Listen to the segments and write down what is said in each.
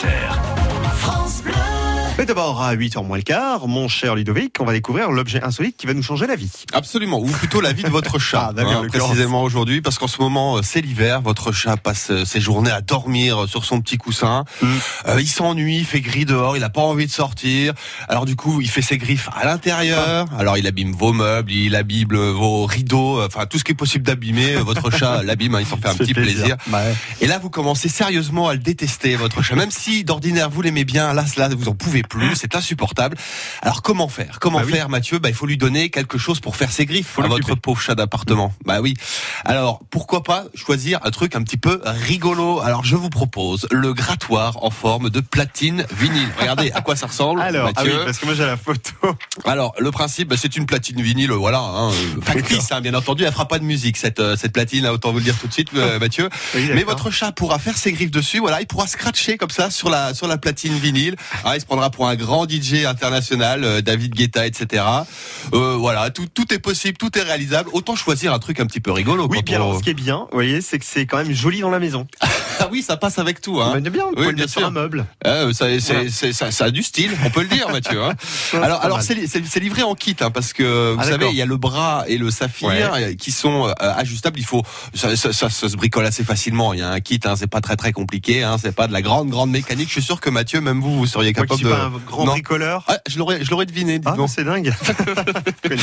Bleu-Auxerre. Mais d'abord, à 8h moins le quart, mon cher Ludovic, on va découvrir l'objet insolite qui va nous changer la vie. Absolument, ou plutôt la vie de votre chat, Ah, d'accord, hein, précisément aujourd'hui, parce qu'en ce moment euh, c'est l'hiver, votre chat passe euh, ses journées à dormir sur son petit coussin, Mm. Euh, il s'ennuie, il fait gris dehors, il n'a pas envie de sortir, alors du coup il fait ses griffes à l'intérieur, alors il abîme vos meubles, il abîme euh, vos rideaux, euh, enfin tout ce qui est possible d'abîmer, euh, votre chat l'abîme, hein, il s'en fait un petit plaisir. Bah ouais. Et là, vous commencez sérieusement à le détester, votre chat. Même si d'ordinaire vous l'aimez bien, là, là, vous en pouvez plus, c'est insupportable. Alors comment faire? Comment Bah oui. faire, Mathieu? Bah, il faut lui donner quelque chose pour faire ses griffes à votre pauvre chat d'appartement. Bah oui. Alors pourquoi pas choisir un truc un petit peu rigolo? Alors je vous propose le grattoir en forme de platine vinyle. Regardez à quoi ça ressemble, Alors, ah oui, Mathieu. parce que moi j'ai la photo. Alors le principe, bah, c'est une platine vinyle, voilà, hein, euh, factice, hein, bien entendu. Elle fera pas de musique cette euh, cette platine, hein, autant vous le dire tout de suite, euh, Mathieu. Oui, Mais votre chat pourra faire ses griffes dessus, voilà, il pourra scratcher comme ça sur la sur la platine vinyle. Ah, il se prendra pour un grand DJ international, euh, David Guetta, etc. Euh, voilà, tout tout est possible, tout est réalisable. Autant choisir un truc un petit peu rigolo. Oui, on- alors, ce qui est bien, vous voyez, c'est que c'est quand même joli dans la maison. Ah oui, ça passe avec tout. Hein. Bien, vous Oui, le bien mettre sur sûr. un meuble. Euh, ça, c'est, Voilà. ça, ça a du style, on peut le dire, Mathieu. Hein. Alors, alors c'est, li- c'est- c'est livré en kit, hein, parce que vous Ah, savez, il y a le bras et le saphir Ouais. euh, qui sont euh, ajustables. Il faut, ça, ça, ça- ça se bricole assez facilement. Il y a un kit, hein, c'est pas très très compliqué. C'est pas de la grande grande mécanique. Je suis sûr que Mathieu, même vous, vous seriez Moi qui capable suis de. pas un grand Non. bricoleur. Ah, je l'aurais, je l'aurais deviné. Ah, c'est dingue. Bien.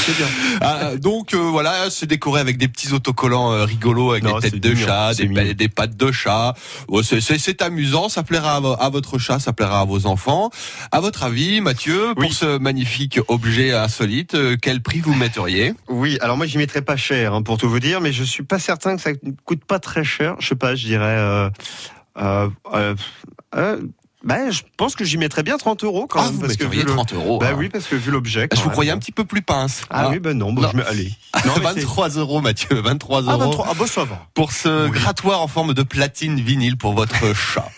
Ah, donc euh, voilà, c'est décoré avec des petits autocollants euh, rigolos avec Non, des têtes de chat, des pattes de chat. C'est, amusant, ça plaira à, vo- à votre chat, ça plaira à vos enfants. À votre avis, Mathieu, pour ce magnifique objet insolite, euh, quel prix vous metteriez Oui, alors moi j'y mettrais pas cher hein, pour tout vous dire, mais je suis pas certain que ça ne coûte pas très cher. Je sais pas, je dirais. Euh, euh, euh, euh, ben, je pense que j'y mettrais bien 30 euros quand Ah, même. vous parce que vu le- 30 euros. Bah hein. oui, parce que vu l'objet. Je vous croyais un petit peu plus pince. Ah hein. oui, ben non, Non. je me... allez. Non, mais c'est- 23 euros, Mathieu, 23 Ah, euros 23, ah bah ça va. pour ce Oui. grattoir en forme de platine vinyle pour votre chat.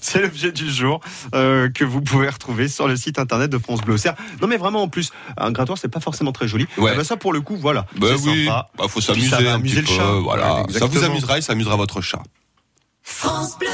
C'est l'objet du jour euh, que vous pouvez retrouver sur le site internet de France Bleu Auxerre. Non mais vraiment en plus, un grattoir c'est pas forcément très joli. Ouais. Ah bah ça pour le coup, voilà. C'est oui, sympa. bah, faut s'amuser ça va un amuser petit le peu. chat. Voilà, Ouais, ça vous amusera et ça amusera votre chat. France Bleu.